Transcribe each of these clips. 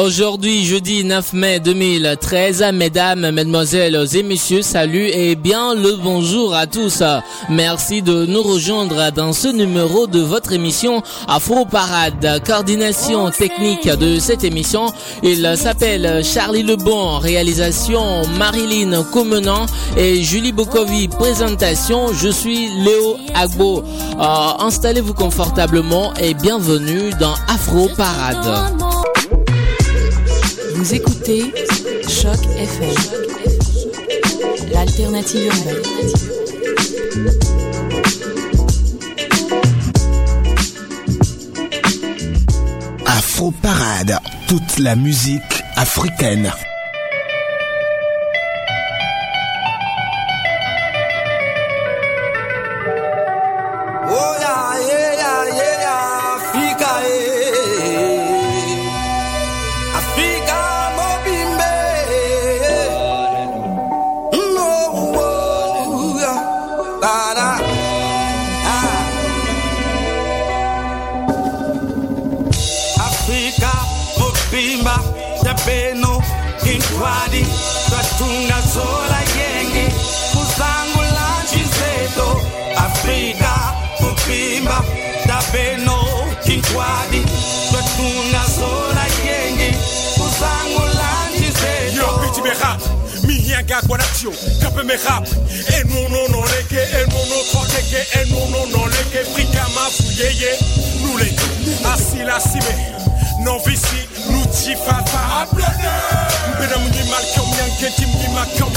Aujourd'hui, jeudi 9 mai 2013, mesdames, mesdemoiselles et messieurs, salut et bien le bonjour à tous. Merci de nous rejoindre dans ce numéro de votre émission Afro Parade. Coordination technique de cette émission, il s'appelle Charlie Lebon, réalisation Marilyn Comenant et Julie Bokovi, présentation, je suis Léo Agbo. Euh, installez-vous confortablement et bienvenue dans Afro Parade. Vous écoutez Choc FM, l'alternative urbaine. Afro Parade, toute la musique africaine. Intwadi, twatunga zola yengi, kuzangula chizeto. Africa, mobimba, tabeno, intwadi, twatunga zola yengi, kuzangula chizeto. Yo, biti me rap, mi hianga guanatio, kape me rap. E no no no leke, e no no tokeke, e no no no leke, frika ma fuyeye, nous les nous tifafa. Mbena mwenye malkom yankenti mwenye makom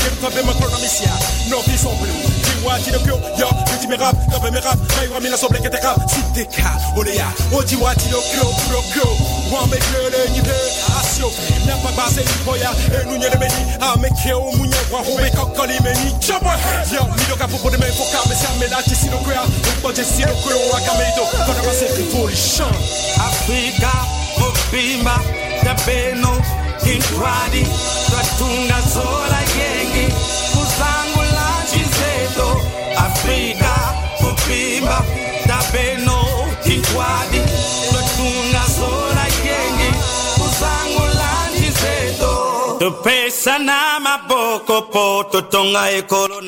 yen. Diwa di dokyo, yo, biti me rap, kape me rap, kaiwa mina soble kete rap, si deka, olea, odiwa di dokyo, dokyo, wame glele nyipe, asio, nyapa base ipoya, enu nyele meni, ameke o munye wa home kokoli meni, chapa, yo, mido ka popo de me foka, me se amela chisi no kwea, upo chisi no kwea, wakameito, kona base revolution. Africa, twatunga zola yengi, kuzangula chizeto. Twatunga zola yengi, kuzangula chizeto.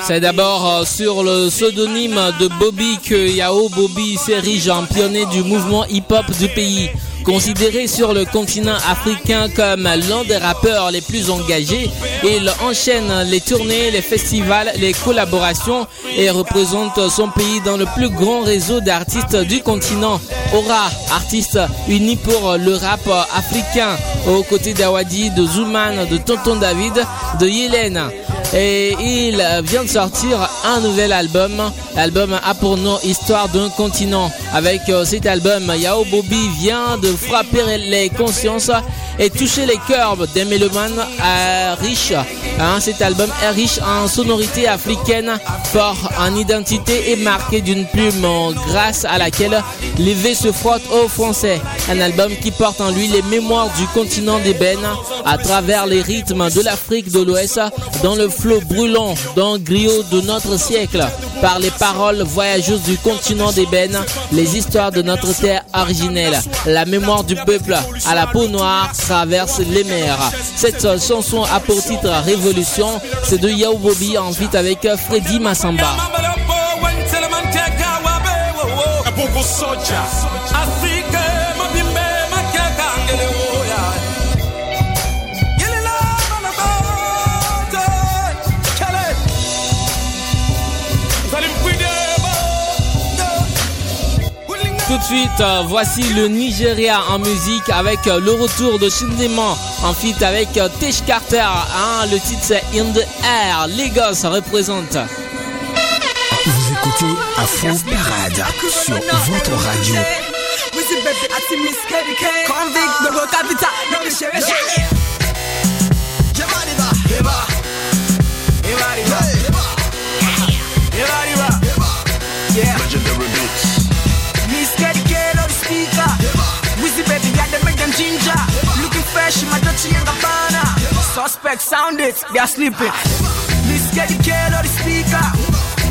C'est d'abord euh, sur le pseudonyme de Bobby que Yao Bobby s'érige en pionnier du mouvement hip-hop du pays. Considéré sur le continent africain comme l'un des rappeurs les plus engagés, il enchaîne les tournées, les festivals, les collaborations et représente son pays dans le plus grand réseau d'artistes du continent. Aura, artiste uni pour le rap africain, aux côtés d'Awadi, de Zouman, de Tonton David, de Yélène. Et il vient de sortir un nouvel album. L'album a pour nom Histoire d'un continent. Avec euh, cet album, Yao Bobby vient de frapper les consciences et toucher les cœurs des mélomanes riches. Hein, cet album est riche en sonorités africaines, fort en identité et marqué d'une plume grâce à laquelle V se frottent aux Français. Un album qui porte en lui les mémoires du continent d'ébène à travers les rythmes de l'Afrique de l'Ouest dans le flot brûlant d'un griot de notre siècle par les paroles voyageuses du continent d'ébène, les histoires de notre terre originelle. La mémoire du peuple à la peau noire traverse les mers. Cette chanson a pour titre Révolution, c'est de Yao Bobby en feat avec Freddy Massamba. Suite, euh, voici le Nigeria en musique avec euh, le retour de Shindeman en feat avec euh, Tish Carter. Hein, le titre c'est In the Air. Lagos représente. Vous écoutez Afro Parade sur votre radio. Legendary beats. My Dolce and Gabbana. Suspect sound it, they are sleeping. Miss get the kill or the speaker.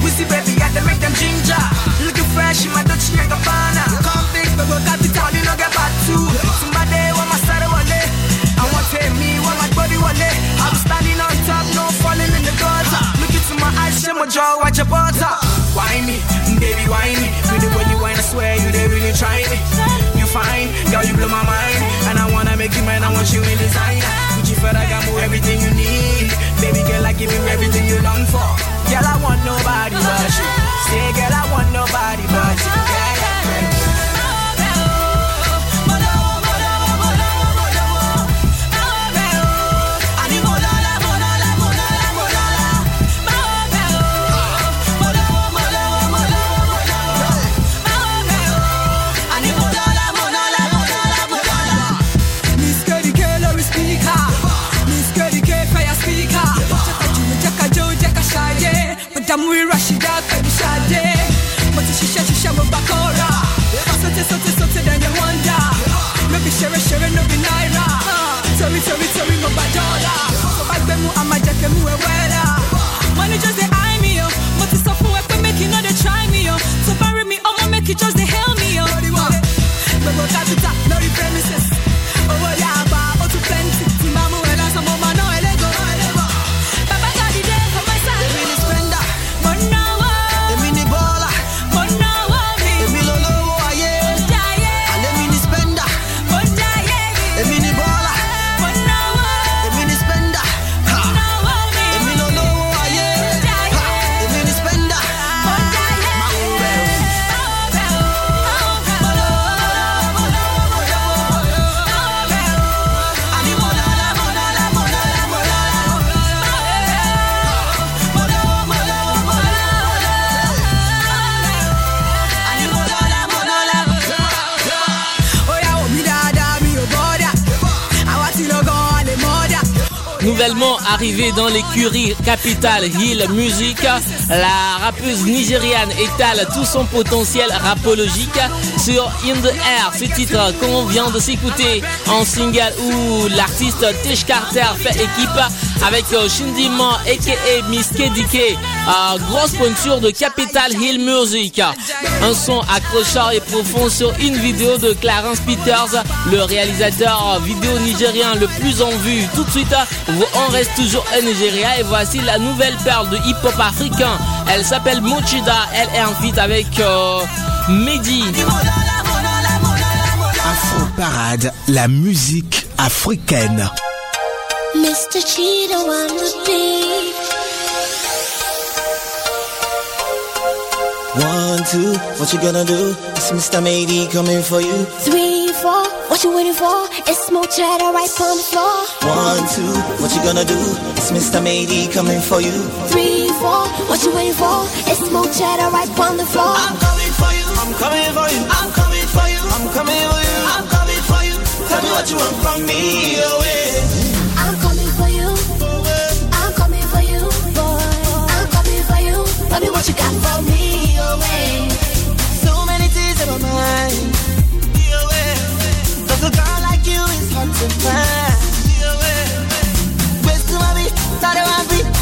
Wizzy baby, I can make them ginger. Looking fresh in my Dolce and Gabbana. Big, but go capital, you know get back to. Somebody want my side wallet. I want take me, want my body wallet. I'm standing on top, no falling in the gutter. Look into my eyes, share my jaw, watch your butter. Whiny, baby, whiny. With the way you whine, I swear you they really try me. You fine, girl, you blow my mind. And I wanna make you mine, I want you in design. Gucci Ferragamo, everything you need. Baby girl, I give you everything you long for. Girl, I want nobody but you. Say, girl, I want nobody but you. Leta mój Rashida Kebishade Mocy shisha shisha mubakora. Sote sote sote danya wanda. No be shere shere no me naira. Me tori tori mo badola Bagbe mu amajake mu ewera Money just dey eye me yo Moty sofu wepe make you no they try me yo So bury me omo make it just dey help Nouvellement arrivée dans l'écurie Capital Hill Music, la rappeuse nigériane étale tout son potentiel rapologique sur In the Air, ce titre qu'on vient de s'écouter en single où l'artiste Tish Carter fait équipe avec euh, Shindy Man aka Miss KDK, grosse pointure de Capital Hill Music. Un son accrocheur et profond sur une vidéo de Clarence Peters, le réalisateur vidéo nigérien le plus en vue. Tout de suite, on reste toujours un Nigeria et voici la nouvelle perle de hip-hop africain. Elle s'appelle Mochida, elle est en feat avec euh, Mehdi. Afro Parade, la musique africaine. Mr. Cheetah on the beat. One, two, what you gonna do? It's Mr. Matey coming for you. Three, four, what you waiting for? It's more cheddar right on the floor. One, two, what you gonna do? It's Mr. Matey coming for you. Three, four, what you waiting for? It's more cheddar right on the floor. I'm coming for you. I'm coming for you. I'm coming for you. I'm coming for you. I'm coming for you. Tell me what you want from me, oh Tell me what you got for me, oh yeah. So many things in my mind. Yeah. Cause a girl like you is hard to find. Yeah. Where's the mommy? Tell her I'm be mad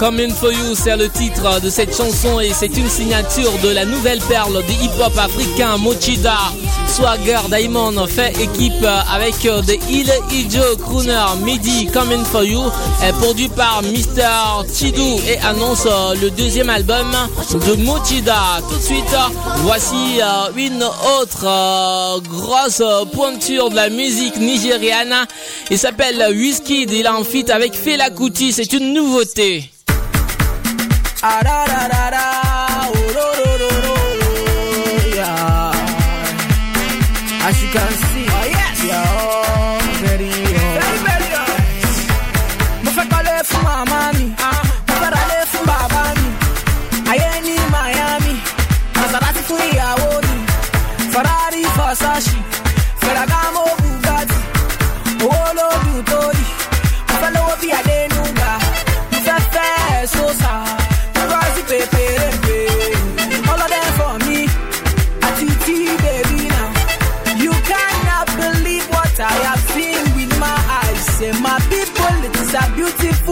Coming for You, c'est le titre de cette chanson et c'est une signature de la nouvelle perle du hip-hop africain Mochida. Swagger Diamond fait équipe avec The Hill Ijo Crooner Midi Coming for You est produit par Mr. Chidou et annonce le deuxième album de Mochida. Tout de suite, voici euh, une autre euh, grosse pointure de la musique nigériane. Il s'appelle Whiskey, il est en avec Fela Kuti, c'est une nouveauté. Ah, da, da, da, da.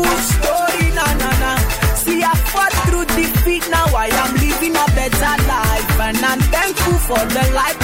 Beautiful story, na na na. See, I fought through defeat, now I am living a better life, and I'm thankful for the life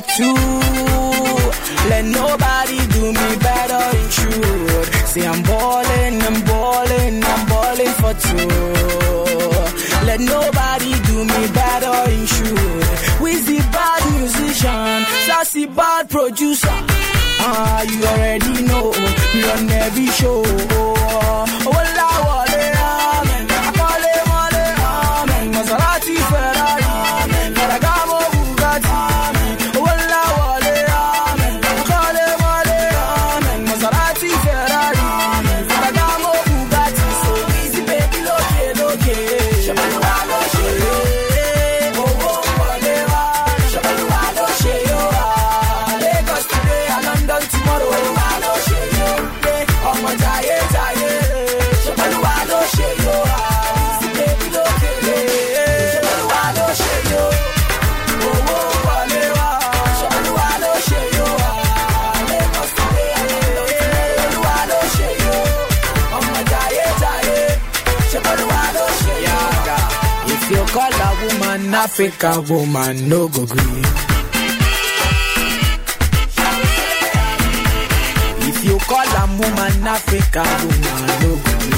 for two. Let nobody do me better in truth. See, I'm ballin', I'm ballin', I'm ballin' for two. Let nobody do me better in truth. Wizzy bad musician, sassy bad producer. Ah, you already know, we on every show. Africa woman, no go green. If you call a woman Africa woman, no go green.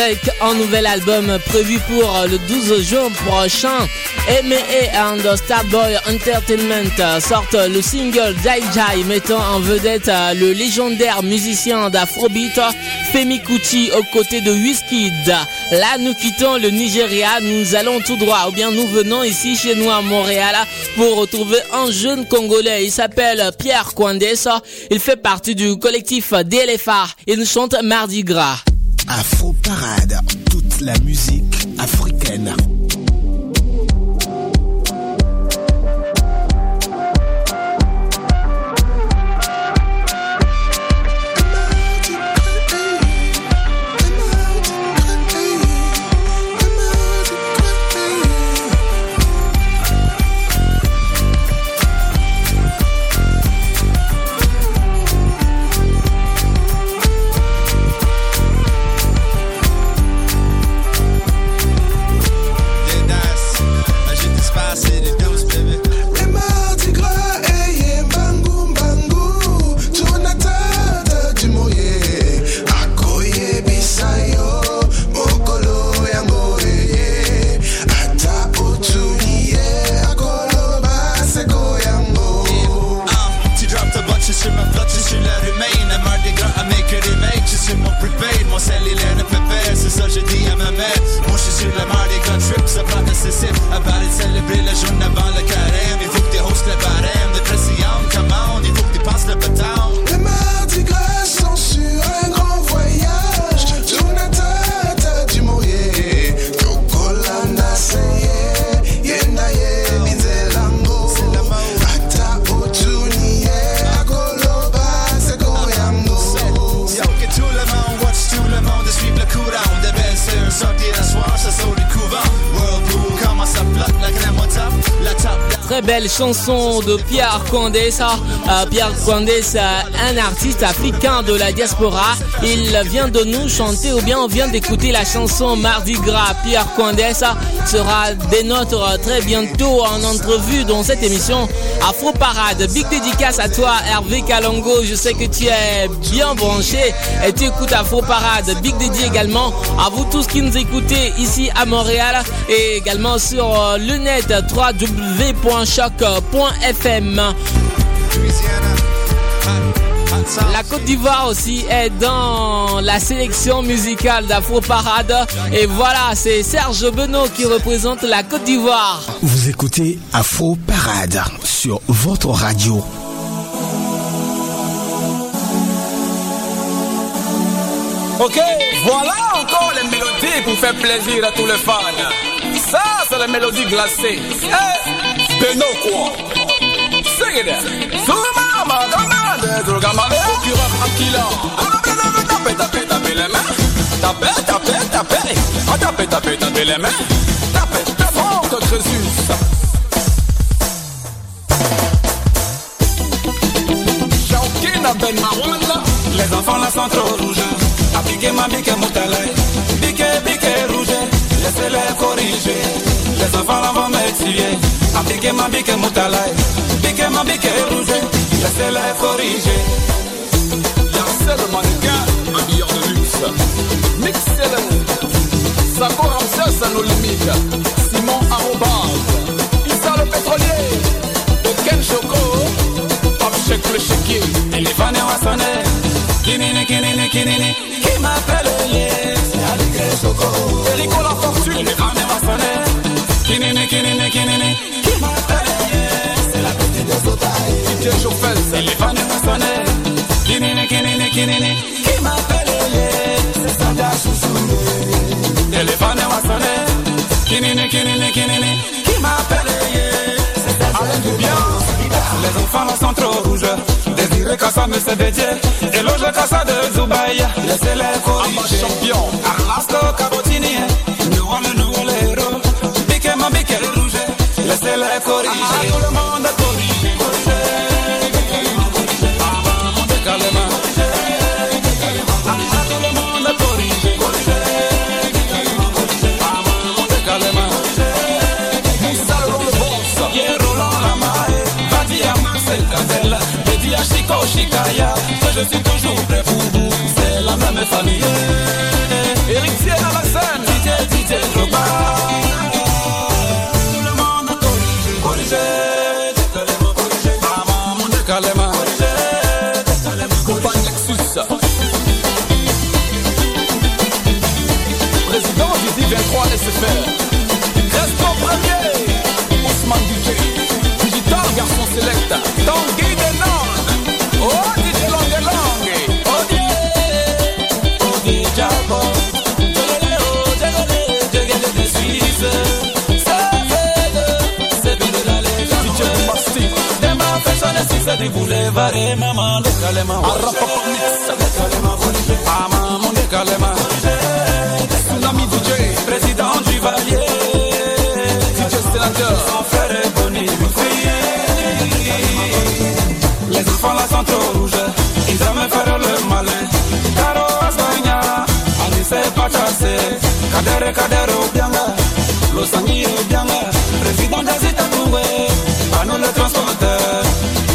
Avec un nouvel album prévu pour le 12 juin prochain. M.A. and Starboy Entertainment sortent le single Jai Jai mettant en vedette le légendaire musicien d'Afrobeat Femi Kuti aux côtés de Wizkid. Là, nous quittons le Nigeria, nous allons tout droit, ou bien nous venons ici chez nous à Montréal pour retrouver un jeune Congolais. Il s'appelle Pierre Kwandesa. Il fait partie du collectif DLFA. Il nous chante Mardi Gras. Afro Parade, toute la musique africaine. De Pierre Condessa. Euh, Pierre Condessa, un artiste africain de la diaspora. Il vient de nous chanter ou bien on vient d'écouter la chanson Mardi Gras. Pierre Condessa sera des nôtres très bientôt en entrevue dans cette émission Afro Parade. Big dédicace à toi Hervé Kalongo. Je sais que tu es bien branché et tu écoutes Afro Parade. Big dédié également à vous tous qui nous écoutez ici à Montréal et également sur euh, le net www.choc.fm. La Côte d'Ivoire aussi est dans la sélection musicale d'Afro Parade. Et voilà, c'est Serge Benoît qui représente la Côte d'Ivoire. Vous écoutez Afro Parade sur votre radio. Ok, voilà encore les mélodies pour faire plaisir à tous les fans. Ça, c'est la mélodie glacée. Eh, Beno quoi? Sing it Akila. Tapez, tapez, tapez les mains. Tapez, tapez, tapez. Ah, tapez, tapez, tapez les mains. Les enfants là sont trop rouges. Appliquez ma bique moutalai, bique, bique rouge, laissez-les corriger. Les enfants là vont m'étudier. Appliquez ma bique moutalai, bique ma bique rouge, laissez-les corriger. Y'a seul mannequin, milliard de luxe. Mixez-le. Sako Ramsès à nos limites. Simon Arrobas. Issa le pétrolier. Ken Choco. Pop Check le chéquier. Et les vont sonner. Kinini, kinini, kinini. Qui m'appelle les C'est Aligré Choco. Erico la fortune. Les fans vont sonner. Kinini, kinini, kinini. Qui m'appelle les C'est la petite des otailles. DJ Chauffeur. Et les fans vont sonner. Kinini, kinini, kinini. Qui m'appelle les C'est Sanda Chouchou. Et sonner. Kinini, kinini, kinini. Qui m'appelle C'est Alain Dubian. Les enfants sont trop rouges. Désiré Kassa me c'est dédié. Éloge Kassa de Dubaï. Laissez-les corriger. champion. Arlasco Cabotini. Nous le nouveau héros. Bique ma bique rouge. Laissez-les corriger. Tout le monde je suis toujours prêt pour vous. C'est la même famille. Eric à la scène. DJ, DJ, Drogba. Tout le monde. Corrige. Corrige. Maman, mon calma. Compagne Lexus. Président du 23 SFR. Reste en premier. Ousmane DJ. Digital garçon select. Du boulevard. Et maman, décalema. Arrapa Ah. Tsunami DJ. Président du Valier. DJ sénateur. Son frère est Bonnie. Les enfants là sont trop rouges. Ils aiment faire le malin. Caro Asbagna. Ani c'est pas chassé. Kadere Kadere Obianga. Losangi Obianga. Président d'Azita Toué. Pano le.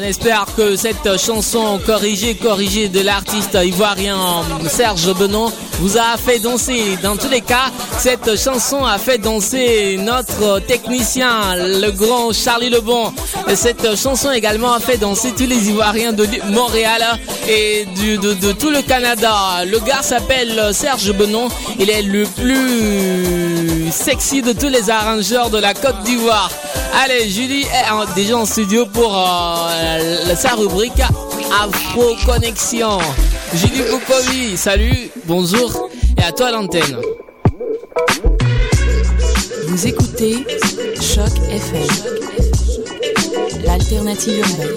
On espère que cette chanson corrigée, corrigée de l'artiste ivoirien Serge Benon vous a fait danser. Dans tous les cas, cette chanson a fait danser notre technicien, le grand Charlie Lebon. Et cette chanson également a fait danser tous les Ivoiriens de Montréal et de, de tout le Canada. Le gars s'appelle Serge Benon. Il est le plus sexy de tous les arrangeurs de la Côte d'Ivoire. Allez, Julie est déjà en studio pour euh, sa rubrique Afro Connexion. Julie Bukovi, salut, bonjour et à toi l'antenne. Vous écoutez Choc FM, l'alternative urbaine.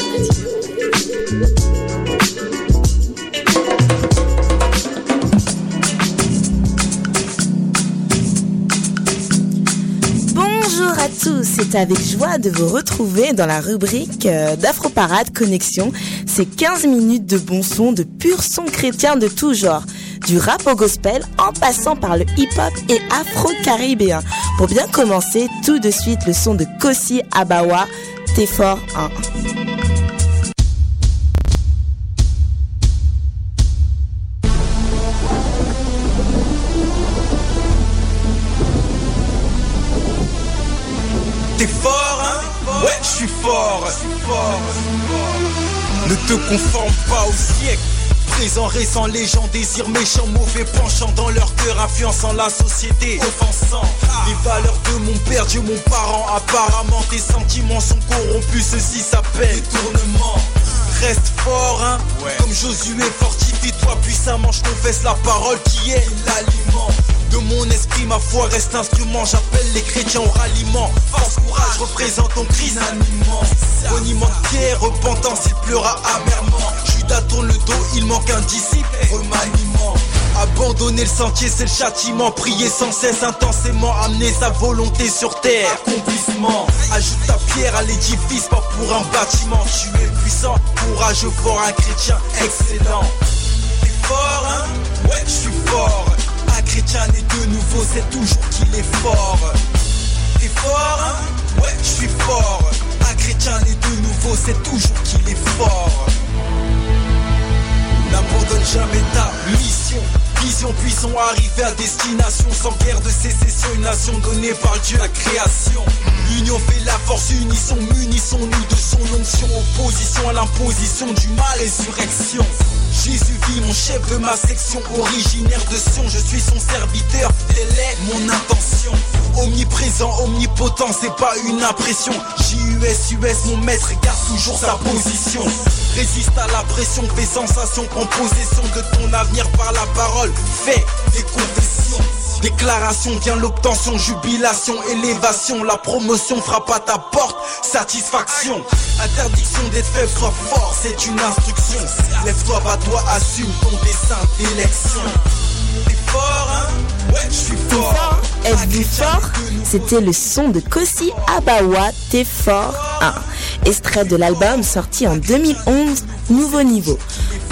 C'est avec joie de vous retrouver dans la rubrique euh, d'Afro Parade Connexion. C'est 15 minutes de bon son, de pur son chrétien de tout genre. Du rap au gospel en passant par le hip-hop et afro-caribéen. Pour bien commencer, tout de suite le son de Kossi Abawa, T'es fort 1. T'es fort, hein? Ouais, je suis fort. Ne te conforme pas au siècle. Présent, récent, légende, désir méchant, mauvais penchant dans leur cœur, influençant la société, offensant les valeurs de mon père, Dieu mon parent. Apparemment, tes sentiments sont corrompus, ceci s'appelle détournement. Reste fort, hein? Comme Josué, fortifie-toi puissamment, je confesse la parole qui est l'aliment de mon esprit, ma foi reste instrument. J'appelle les chrétiens au ralliement. Force, courage, représente ton animant. Boniment de pierre, repentance, il pleura amèrement. Judas tourne le dos, il manque un disciple, remaniement. Abandonner le sentier, c'est le châtiment. Prier sans cesse, intensément, amener sa volonté sur terre. Accomplissement. Ajoute ta pierre à l'édifice, pas pour un bâtiment. Tu es puissant, courageux, fort, un chrétien excellent. T'es fort, hein? Ouais, je suis fort. Un chrétien né de nouveau, c'est toujours qu'il est fort. T'es fort, hein? Ouais, je suis fort. Un chrétien né de nouveau, c'est toujours qu'il est fort. N'abandonne jamais ta mission. Vision, puissons arriver à destination sans guerre de sécession. Une nation donnée par Dieu à création. L'union fait la force, unissons, munissons-nous de son onction. Opposition à l'imposition du mal, résurrection. Jésus vit mon chef de ma section, originaire de Sion, je suis son serviteur, telle est mon intention. Omniprésent, omnipotent, c'est pas une impression. JUS, US, mon maître garde toujours sa position. Résiste à la pression, fais sensation, prends possession de ton avenir par la parole. Fais des confessions. Déclaration vient l'obtention, jubilation, élévation, la promotion frappe à ta porte, satisfaction. Interdiction d'être faible, sois fort, c'est une instruction. Lève-toi, bats-toi, assume ton dessin d'élection. Fort. Êtes-vous fort? C'était le son de Kossi Abawa, T'es fort 1. Extrait de l'album sorti en 2011, Nouveau Niveau.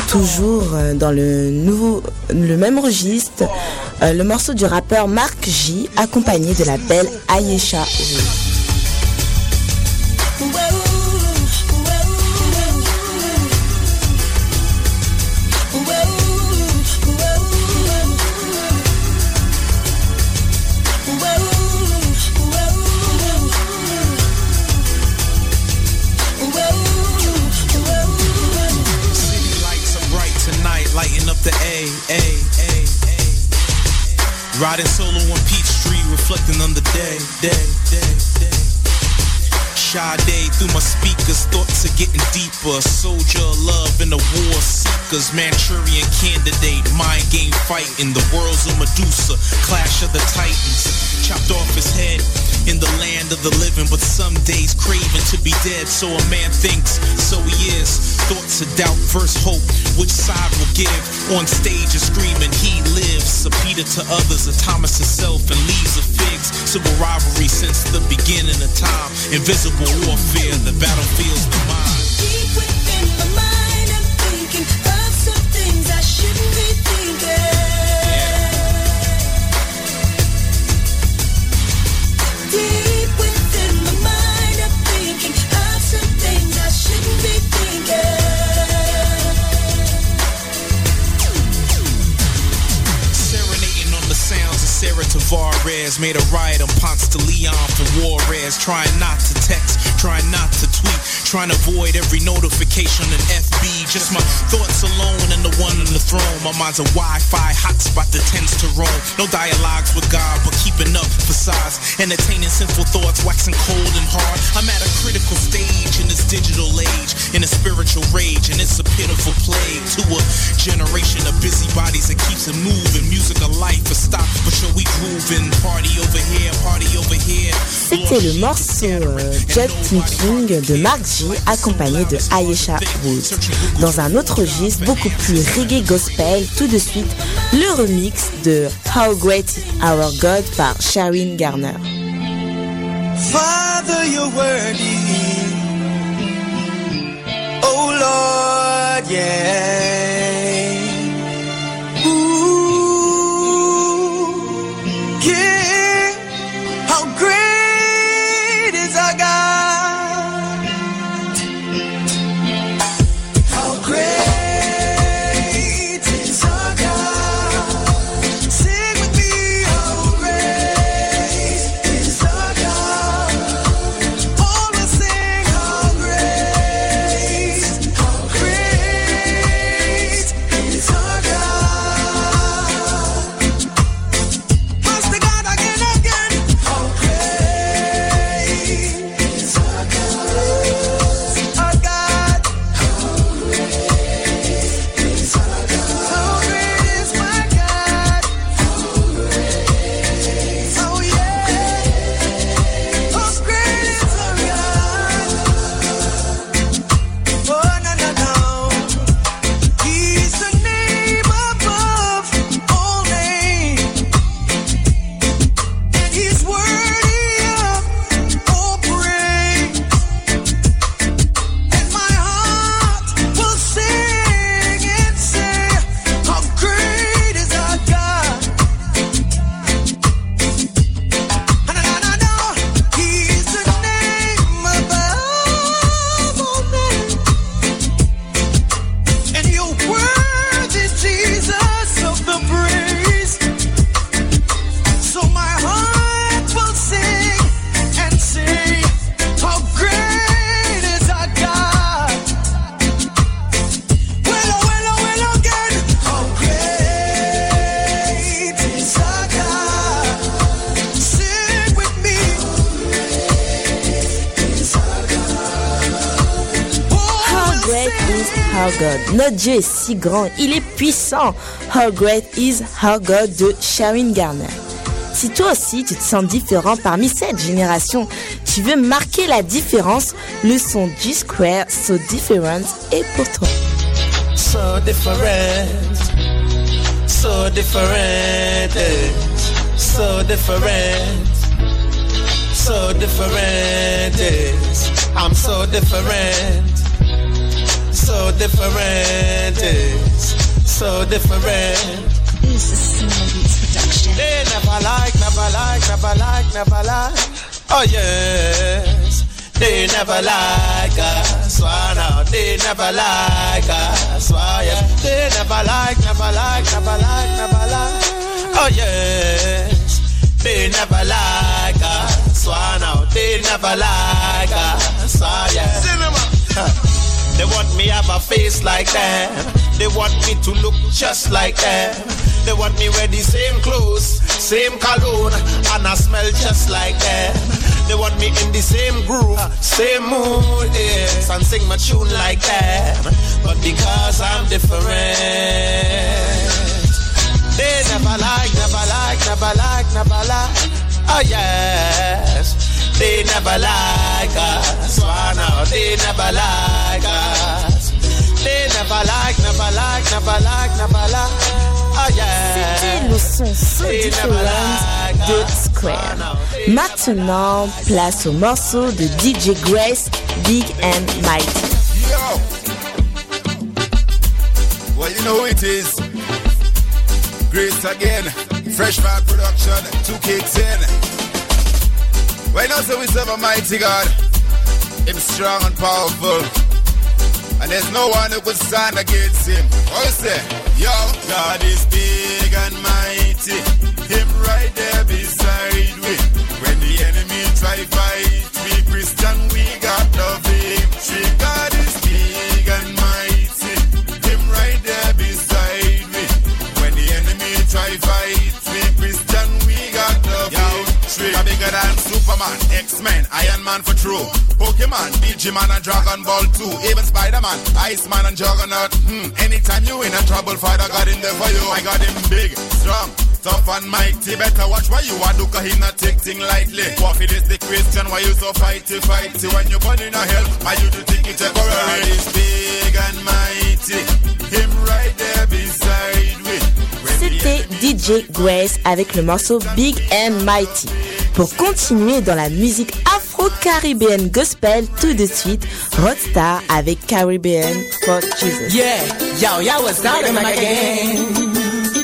Toujours euh, dans le, nouveau, le même registre, euh, le morceau du rappeur Marc J, accompagné de la belle Ayesha. The A, A, A, A. Riding solo on Peach Peachtree, reflecting on the day, day, day, day. Sade through my speakers, thoughts are getting deeper. Soldier love in the war seekers, Manchurian candidate, mind game fighting. The world's a Medusa, clash of the titans. Chopped off his head in the land of the living, but some days craving to be dead. So a man thinks, so he is. Thoughts of doubt, first hope, which side will give? On stage is screaming, he lives. A Peter to others, a Thomas himself, and leaves of figs. Civil rivalry since the beginning of time. Invisible warfare, the battlefield's the mind. Deep within my mind, I'm thinking of some things I shouldn't be Sarah Tavares. Made a riot on Ponce de Leon for Juarez. Trying not to text, trying not to tweet. Trying to avoid every notification and FB. Just my thoughts alone and the one on the throne. My mind's a Wi-Fi hotspot that tends to roam. No dialogues with God, but keeping up facades. Entertaining sinful thoughts, waxing cold and hard. I'm at a critical stage in this digital age, in a spiritual rage, and it's a pitiful plague to a generation of busybodies that keeps it moving. Music of life a stop, but yo, we grooving. Party over here, party over here. C'était le morceau euh, Just De Mark G accompagné de Ayesha Wood. Dans un autre registre beaucoup plus reggae gospel, tout de suite le remix de How Great Our God par Sharon Garner. Our God? Notre Dieu est si grand, il est puissant. How great is our God de Sharon Garner. Si toi aussi tu te sens différent parmi cette génération, tu veux marquer la différence, le son G-Square So Different est pour toi. So different, so different, so different, so different. I'm so different, so different, eh. so different. This is They never like, never like, never like, never like. Oh yes, they never like us. Why now? They never like us. Why? Yeah. They never like, never like, never like, never like. Oh yes, they never like us. Why now? They never like us. Why? Yeah. Huh. They want me have a face like them. They want me to look just like them. They want me wear the same clothes, same cologne, and I smell just like them. They want me in the same groove, same mood, yes, and sing my tune like them. But because I'm different, they never like, never like, never like, never like. Oh yes, they never like us. Why now? They never like us. They never like, never like, never like, never like. Oh yeah. C'était le son So Different de Square. Maintenant, place au morceau de DJ Grace, Big and Mighty. Yo! Well, you know who it is. Grace again. Fresh Fire Production. Two kicks in. You know, so we serve a mighty God. Him strong and powerful. And there's no one who could stand against him. What you say? Yo, God is big and mighty. Him right there beside we. When the enemy try fight, we Christian, we got the victory. X-Men, Iron Man for true. Pokemon, Digimon and Dragon Ball 2. Even Spider-Man, Iceman and Juggernaut. Hmm, anytime you in a trouble, Father God in there for you. I got him big, strong, tough and mighty. Better watch what you are do, cause he not take thing lightly. What it is the question why you so fighty, fighty? When you burn in a hell, why you do think it temporary? He's big and mighty. Him right there beside me. C'était DJ Grace avec le morceau Big and Mighty. Pour continuer dans la musique afro-caribéenne gospel, tout de suite, Rodstar avec Caribbean for Jesus. Yeah, yo, yo, what's down in my game?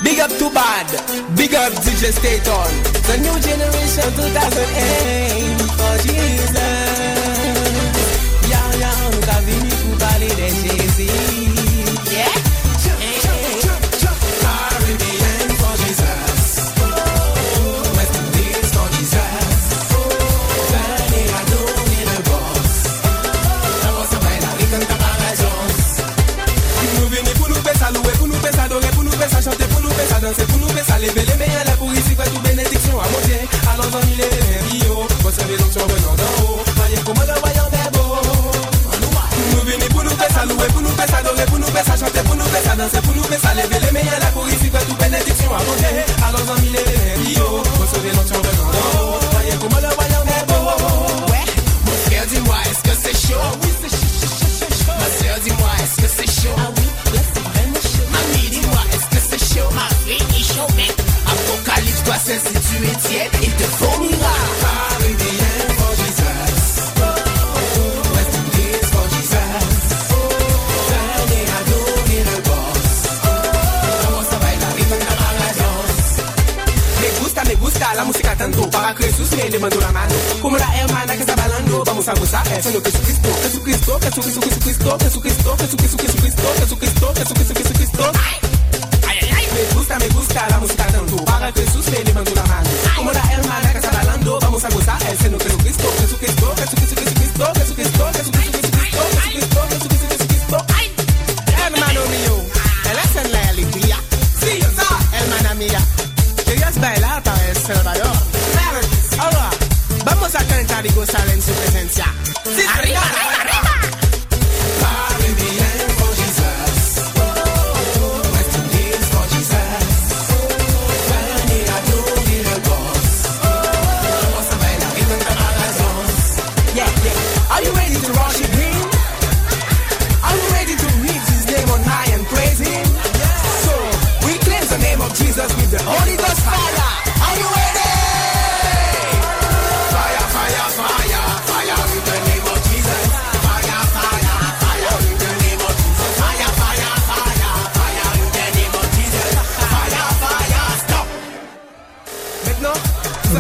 Big up to bad, big up DJ Staton. The new generation 2008 for Jesus. Yo, yo, nous t'as venu pour parler de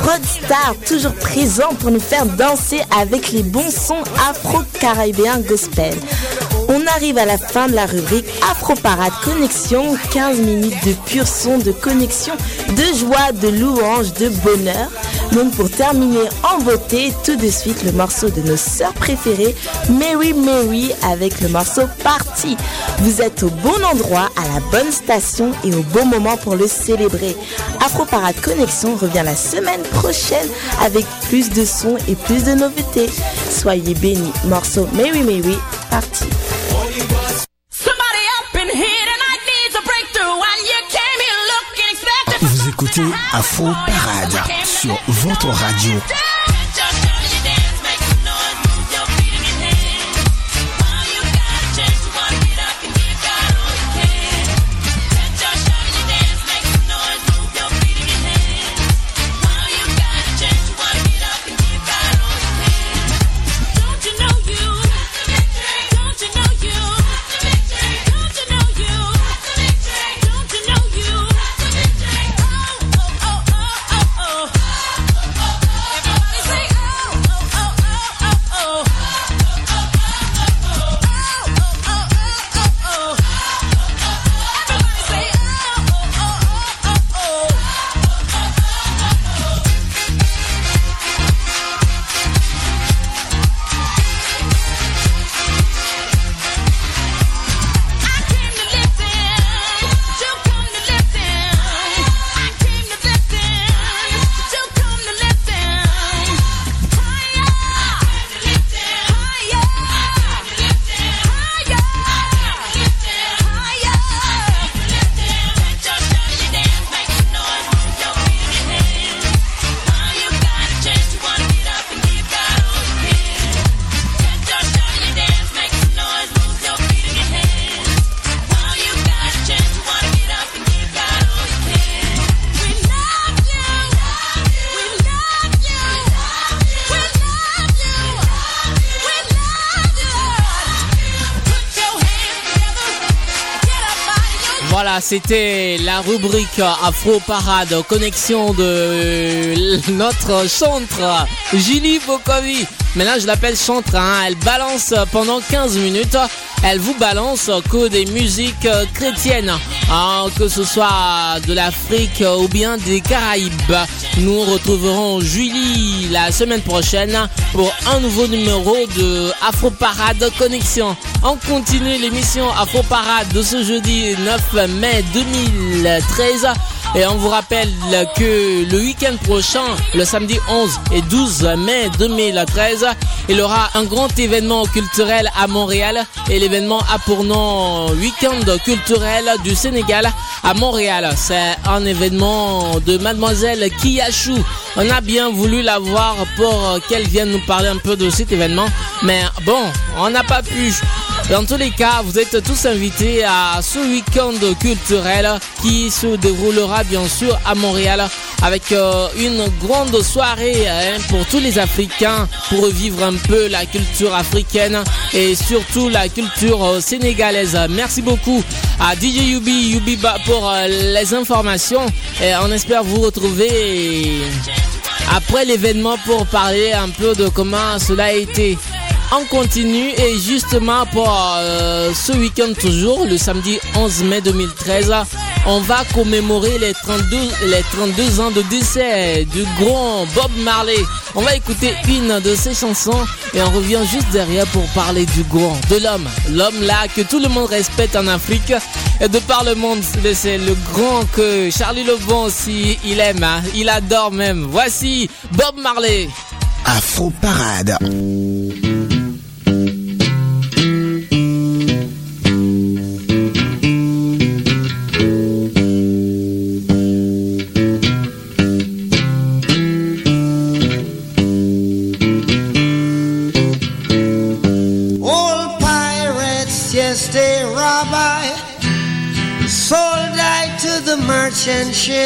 Rodstar, toujours présent pour nous faire danser avec les bons sons afro-caribéens gospel. On arrive à la fin de la rubrique Afro Parade Connexion, 15 minutes de pur son, de connexion, de joie, de louange, de bonheur. Donc pour terminer en tout de suite le morceau de nos sœurs préférées, Mary Mary avec le morceau Party. Vous êtes au bon endroit, à la bonne station et au bon moment pour le célébrer. Afro Parade Connexion revient la semaine prochaine avec plus de sons et plus de nouveautés. Soyez bénis. Morceau Mary Mary, parti. Écoutez Afro Parade sur votre radio. C'était la rubrique Afro Parade, connexion de notre chantre Julie Bokovi. Maintenant, je l'appelle chantre. Hein. Elle balance pendant 15 minutes. Elle vous balance que des musiques chrétiennes, hein, que ce soit de l'Afrique ou bien des Caraïbes. Nous retrouverons Julie la semaine prochaine pour un nouveau numéro de Afro Parade Connexion. On continue l'émission Afro Parade de ce jeudi 9 mai 2013. Et on vous rappelle que le week-end prochain, le samedi 11 et 12 mai 2013, il y aura un grand événement culturel à Montréal et l'événement a pour nom Week-end culturel du Sénégal à Montréal. C'est un événement de mademoiselle Kiyachou. On a bien voulu la voir pour qu'elle vienne nous parler un peu de cet événement. Mais bon, on n'a pas pu. Dans tous les cas, vous êtes tous invités à ce week-end culturel qui se déroulera bien sûr à Montréal avec euh, une grande soirée hein, pour tous les Africains pour revivre un peu la culture africaine et surtout la culture euh, sénégalaise. Merci beaucoup à DJ Yubi Yubiba pour euh, les informations et on espère vous retrouver après l'événement pour parler un peu de comment cela a été. On continue et justement pour euh, ce week-end toujours, le samedi 11 mai 2013, on va commémorer les 32, les 32 ans de décès du grand Bob Marley. On va écouter une de ses chansons et on revient juste derrière pour parler du grand, de l'homme. L'homme là que tout le monde respecte en Afrique et de par le monde. C'est le grand que Charlie Lebon aussi il aime, hein. il adore même. Voici Bob Marley. Afro Parade.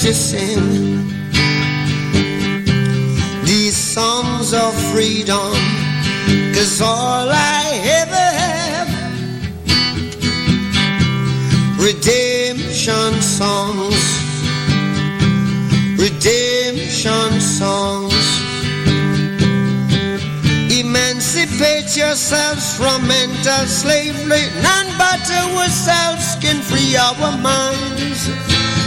Sing these songs of freedom? Cause all I ever have, redemption songs, redemption songs. Emancipate yourselves from mental slavery. None but ourselves can free our minds.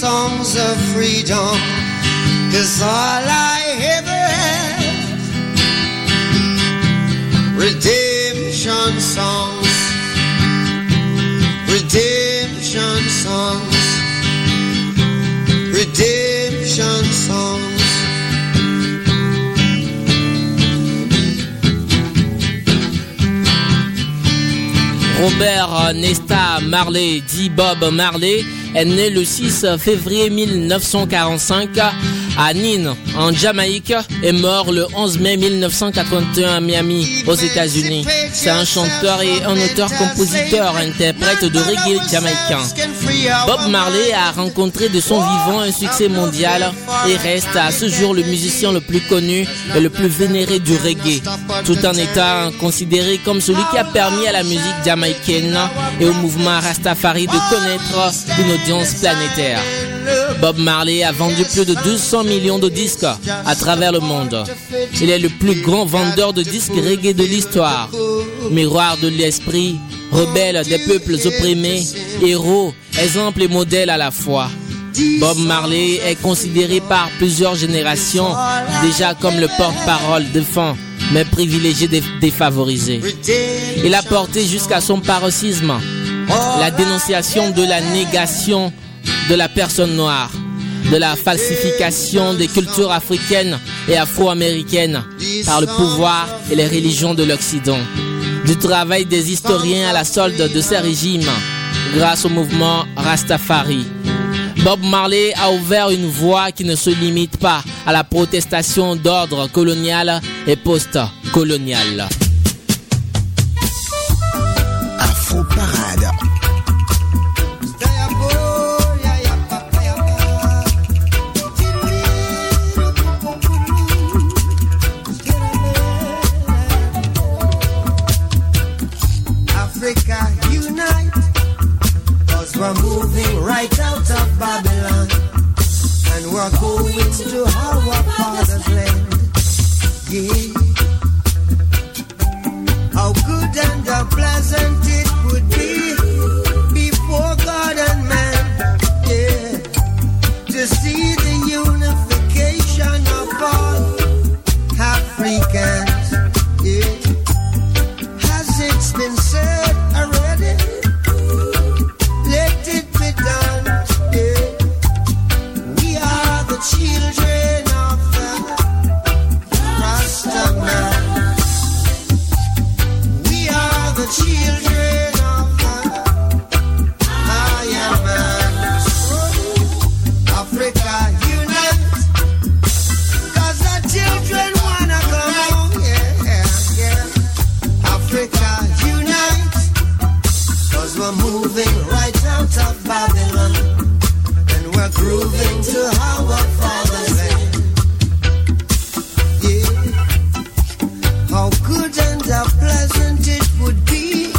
songs of freedom? Cause all I ever have, redemption songs, redemption songs, redemption songs. Robert Nesta Marley, dit Bob Marley, est né le 6 février 1945 à Nîmes, en Jamaïque, et mort le 11 mai 1981 à Miami, aux États-Unis. C'est un chanteur et un auteur-compositeur, interprète de reggae jamaïcain. Bob Marley a rencontré de son vivant un succès mondial et reste à ce jour le musicien le plus connu et le plus vénéré du reggae, tout en étant considéré comme celui qui a permis à la musique jamaïcaine et au mouvement Rastafari de connaître une audience planétaire. Bob Marley a vendu plus de 200 millions de disques à travers le monde. Il est le plus grand vendeur de disques reggae de l'histoire. Miroir de l'esprit, rebelle des peuples opprimés, héros exemple et modèle à la fois. Bob Marley est considéré par plusieurs générations déjà comme le porte-parole défunt, mais privilégié des défavorisés. Il a porté jusqu'à son paroxysme la dénonciation de la négation de la personne noire, de la falsification des cultures africaines et afro-américaines par le pouvoir et les religions de l'Occident, du travail des historiens à la solde de ces régimes grâce au mouvement Rastafari. Bob Marley a ouvert une voie qui ne se limite pas à la protestation d'ordre colonial et post-colonial. We're moving right out of Babylon, and we're grooving to our father's land. Yeah. How good and how pleasant it would be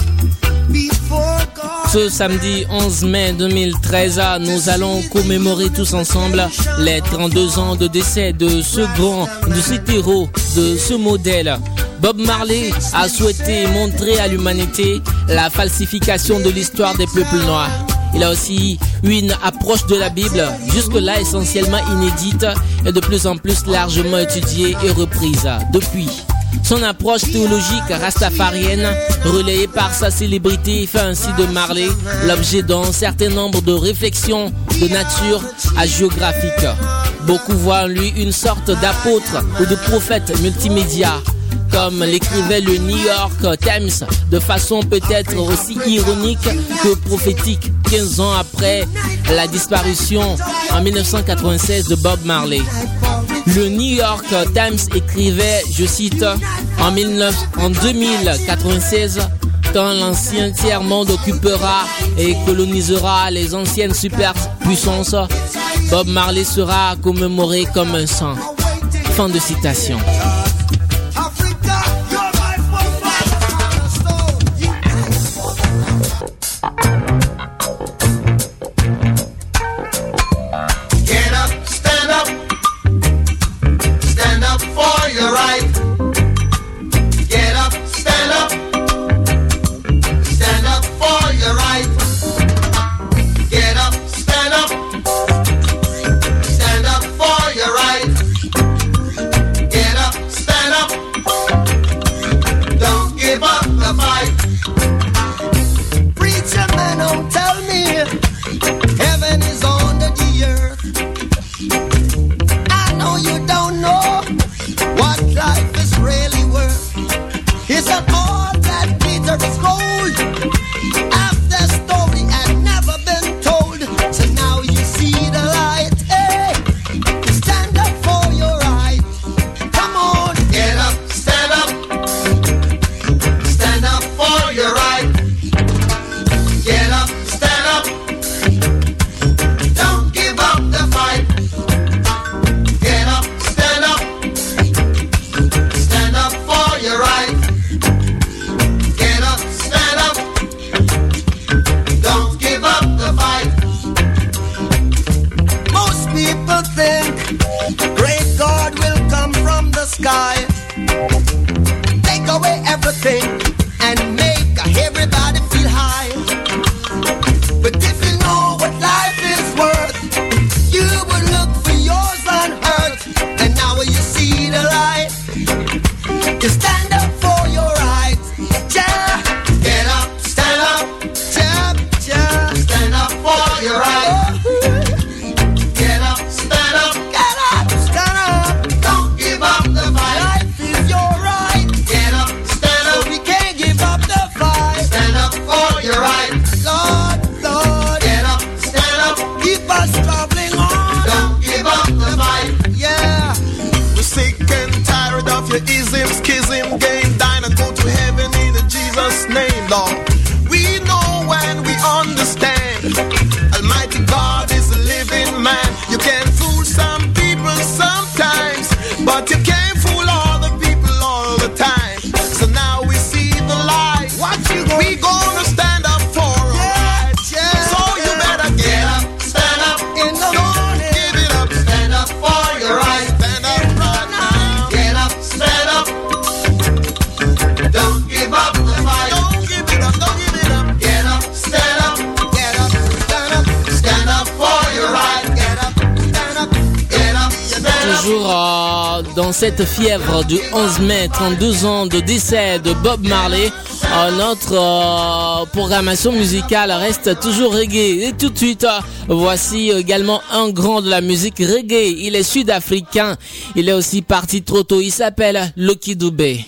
before God. Ce samedi 11 mai 2013, nous allons commémorer tous ensemble les 32 ans de décès de ce grand, de cet héros, de ce modèle. Bob Marley a souhaité montrer à l'humanité la falsification de l'histoire des peuples noirs. Il a aussi eu une approche de la Bible, jusque-là essentiellement inédite et de plus en plus largement étudiée et reprise depuis. Son approche théologique rastafarienne, relayée par sa célébrité, fait ainsi de Marley l'objet d'un certain nombre de réflexions de nature hagiographique. Beaucoup voient en lui une sorte d'apôtre ou de prophète multimédia, comme l'écrivait le New York Times, de façon peut-être aussi ironique que prophétique, 15 ans après la disparition en 1996 de Bob Marley. Le New York Times écrivait, je cite, en, 19, en 2096, quand l'ancien tiers-monde occupera et colonisera les anciennes superpuissances, Bob Marley sera commémoré comme un saint. Fin de citation. Cette fièvre du 11 mai, 32 ans de décès de Bob Marley, notre euh, programmation musicale reste toujours reggae. Et tout de suite, euh, voici également un grand de la musique reggae. Il est sud-africain. Il est aussi parti trop tôt. Il s'appelle Lucky Dubé.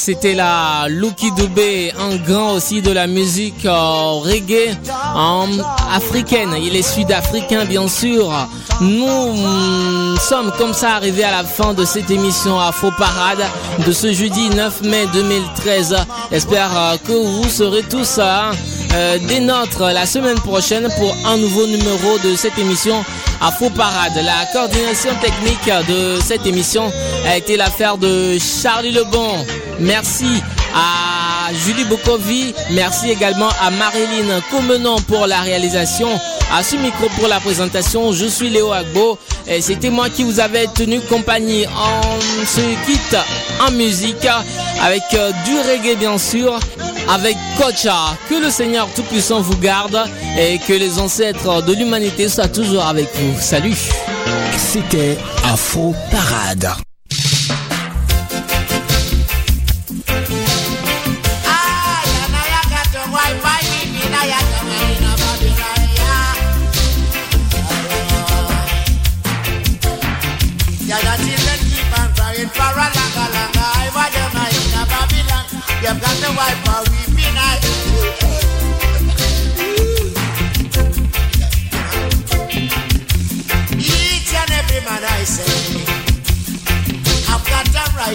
C'était la Lucky Dubé, un grand aussi de la musique euh, reggae en africaine. Il est sud-africain, bien sûr. Nous mm, sommes comme ça arrivés à la fin de cette émission Afro Parade de ce jeudi 9 mai 2013. J'espère euh, que vous serez tous euh, des nôtres la semaine prochaine pour un nouveau numéro de cette émission à faux Parade. La coordination technique de cette émission a été l'affaire de Charlie Lebon. Merci à Julie Bokovi. Merci également à Marilyn Comenon pour la réalisation. À ce micro pour la présentation, je suis Léo Agbo et c'était moi qui vous avais tenu compagnie. On se quitte en musique avec euh, du reggae bien sûr avec Kocha. Que le Seigneur Tout-Puissant vous garde et que les ancêtres de l'humanité soient toujours avec vous. Salut C'était Afro Parade.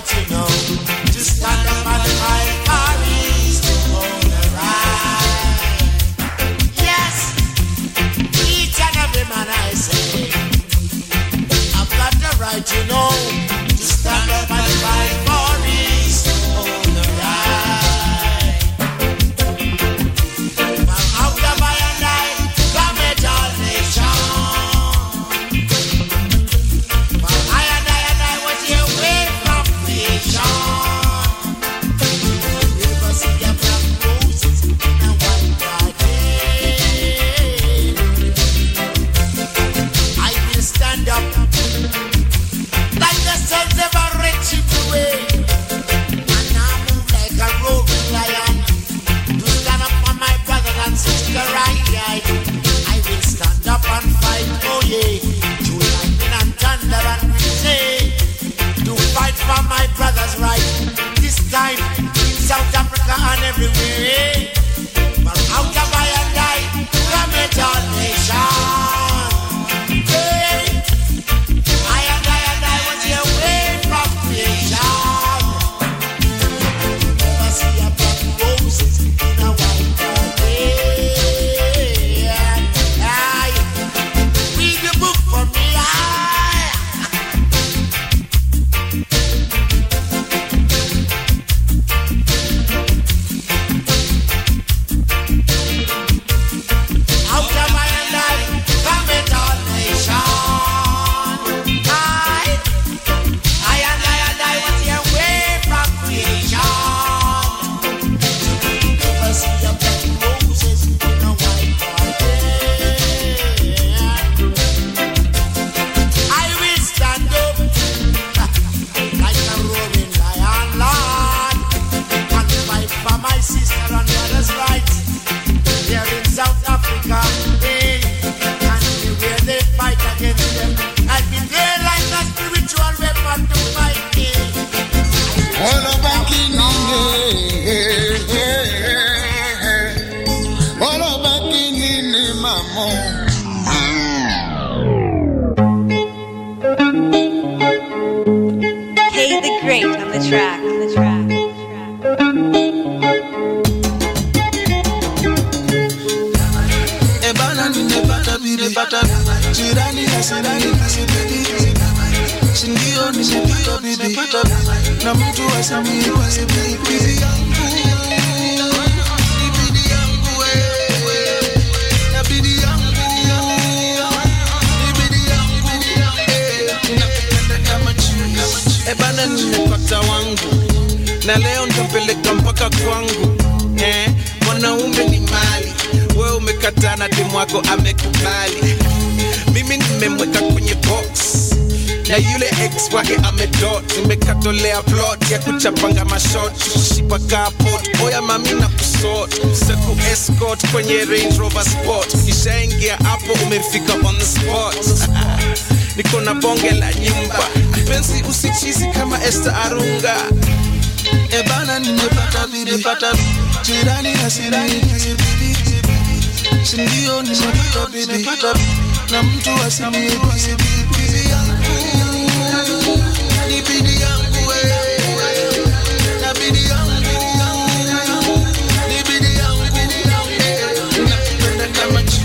fight, you oh. know. Just stand up sarunga ebana eh, nimepata nimepata jirani na sirani sindio nimepata nimepata na mtu asiniye bibi yangu